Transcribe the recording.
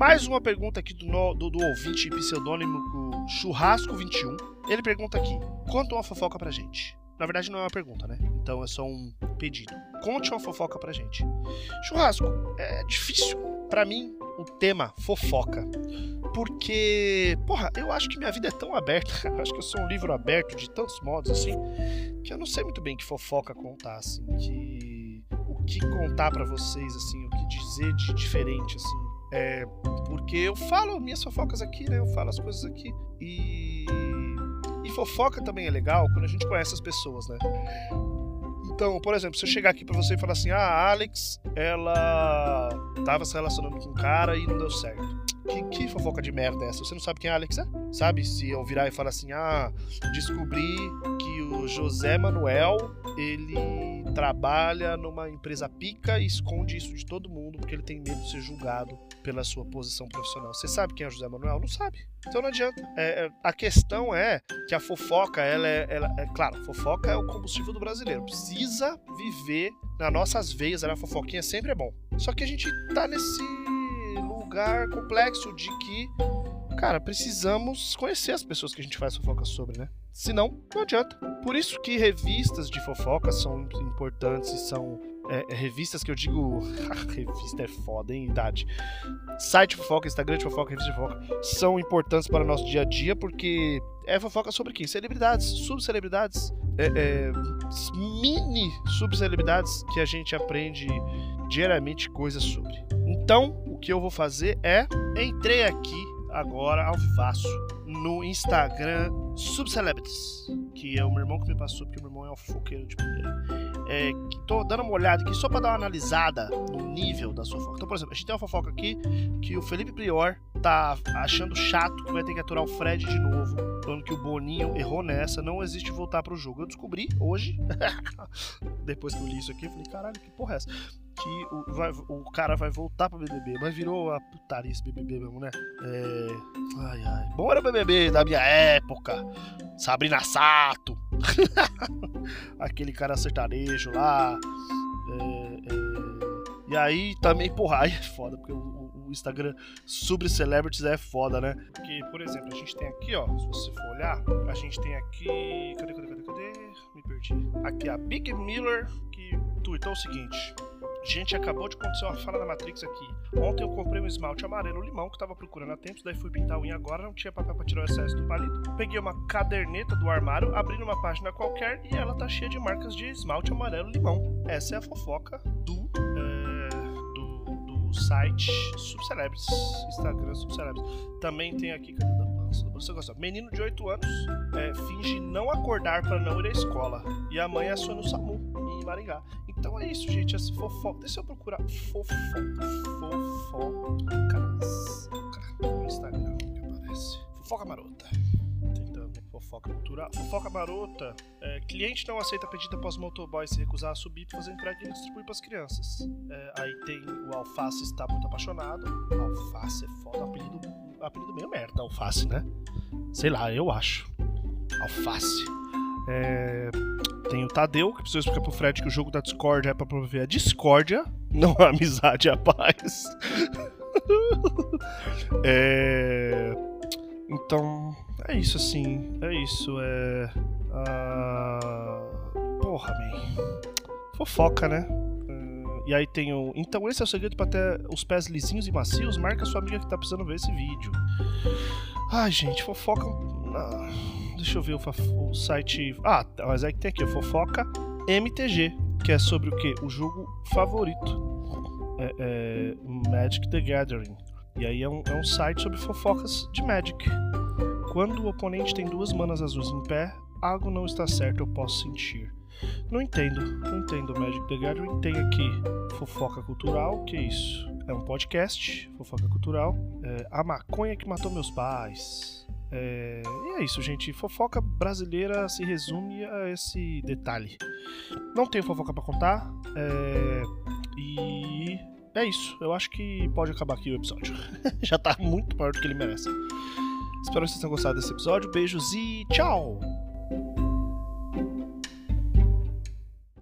Mais uma pergunta aqui do, no, do, do ouvinte pseudônimo Churrasco21. Ele pergunta aqui: conta uma fofoca pra gente. Na verdade, não é uma pergunta, né? Então é só um pedido. Conte uma fofoca pra gente. Churrasco, é difícil. Para mim, o tema fofoca. Porque, porra, eu acho que minha vida é tão aberta, eu acho que eu sou um livro aberto de tantos modos, assim, que eu não sei muito bem que fofoca contar, assim, que. O que contar para vocês, assim, o que dizer de diferente, assim. É, porque eu falo minhas fofocas aqui, né? Eu falo as coisas aqui. E. E fofoca também é legal quando a gente conhece as pessoas, né? Então, por exemplo, se eu chegar aqui para você e falar assim: ah, a Alex, ela tava se relacionando com um cara e não deu certo. Que, que, fofoca de merda é essa? Você não sabe quem a Alex é? Sabe? Se eu virar e falar assim: ah, descobri o José Manuel ele trabalha numa empresa pica e esconde isso de todo mundo porque ele tem medo de ser julgado pela sua posição profissional. Você sabe quem é o José Manuel? Não sabe. Então não adianta. É, é, a questão é que a fofoca, ela é, ela é. Claro, fofoca é o combustível do brasileiro. Precisa viver nas nossas veias. A fofoquinha sempre é bom. Só que a gente tá nesse lugar complexo de que, cara, precisamos conhecer as pessoas que a gente faz fofoca sobre, né? Senão, não adianta. Por isso que revistas de fofoca são importantes e são é, é, revistas que eu digo. revista é foda, hein? Idade. Site fofoca, Instagram de fofoca, revista de fofoca são importantes para o nosso dia a dia porque é fofoca sobre quem? Celebridades, subcelebridades, é, é, mini subcelebridades que a gente aprende diariamente coisas sobre. Então, o que eu vou fazer é. Entrei aqui agora ao vivaço no Instagram Subcelebrities, que é o meu irmão que me passou, porque o meu irmão é um fofoqueiro de primeira. É, tô dando uma olhada aqui só para dar uma analisada no nível da fofoca. Então, por exemplo, a gente tem uma fofoca aqui que o Felipe Prior tá achando chato que vai ter que aturar o Fred de novo, falando que o Boninho errou nessa, não existe voltar pro jogo. Eu descobri hoje, depois que eu li isso aqui, eu falei, caralho, que porra é essa? Que o, vai, o cara vai voltar pro BBB, mas virou a putaria esse BBB mesmo, né? É... Ai, ai. Bom era BBB da minha época. Sabrina Sato. Aquele cara sertanejo lá. É, é... E aí também, porra, aí é foda, porque o, Instagram sobre celebrities é foda, né? Porque, por exemplo, a gente tem aqui, ó, se você for olhar, a gente tem aqui. Cadê, cadê, cadê, cadê? Me perdi. Aqui a Big Miller que tweetou o seguinte. Gente, acabou de acontecer uma fala da Matrix aqui. Ontem eu comprei um esmalte amarelo limão que tava procurando há tempos, daí fui pintar a unha agora, não tinha papel pra tirar o excesso do palito. Peguei uma caderneta do armário, abri numa página qualquer e ela tá cheia de marcas de esmalte amarelo limão. Essa é a fofoca do. É, do, do site Subcelebrities, Instagram Subcelebrities. Também tem aqui. Cadê você gosta? Menino de 8 anos é, finge não acordar para não ir à escola. E a mãe aciona o SAMU em Maringá. Então é isso, gente. Essa fofoca. Deixa eu procurar. Fofoca. Fofocas. No Instagram aparece. Fofoca marota. Tentando. Fofoca cultural. Fofoca marota. É, cliente não aceita pedido após motoboy se recusar a subir para fazer entrega e distribuir para as crianças. É, aí tem o Alface está muito apaixonado. Alface é foda. Apelido, apelido meio merda, Alface, né? Sei lá, eu acho. Alface. É, tem o Tadeu, que precisa explicar pro Fred que o jogo da Discord é pra promover a discórdia, não a amizade e a paz. é... Então, é isso assim. É isso. É. Uh... Porra, man. Fofoca, né? Uh... E aí tem o. Então, esse é o segredo para ter os pés lisinhos e macios. Marca sua amiga que tá precisando ver esse vídeo. Ai, gente, fofoca. Uh... Deixa eu ver o, o site. Ah, mas é que tem aqui, fofoca MTG, que é sobre o que? O jogo favorito. É, é Magic the Gathering. E aí é um, é um site sobre fofocas de Magic. Quando o oponente tem duas manas azuis em pé, algo não está certo, eu posso sentir. Não entendo, não entendo Magic the Gathering. Tem aqui fofoca cultural, que é isso? É um podcast, fofoca cultural. É, a maconha que matou meus pais. É, e é isso, gente. Fofoca brasileira se resume a esse detalhe. Não tenho fofoca para contar. É, e é isso. Eu acho que pode acabar aqui o episódio. Já tá muito maior do que ele merece. Espero que vocês tenham gostado desse episódio. Beijos e tchau!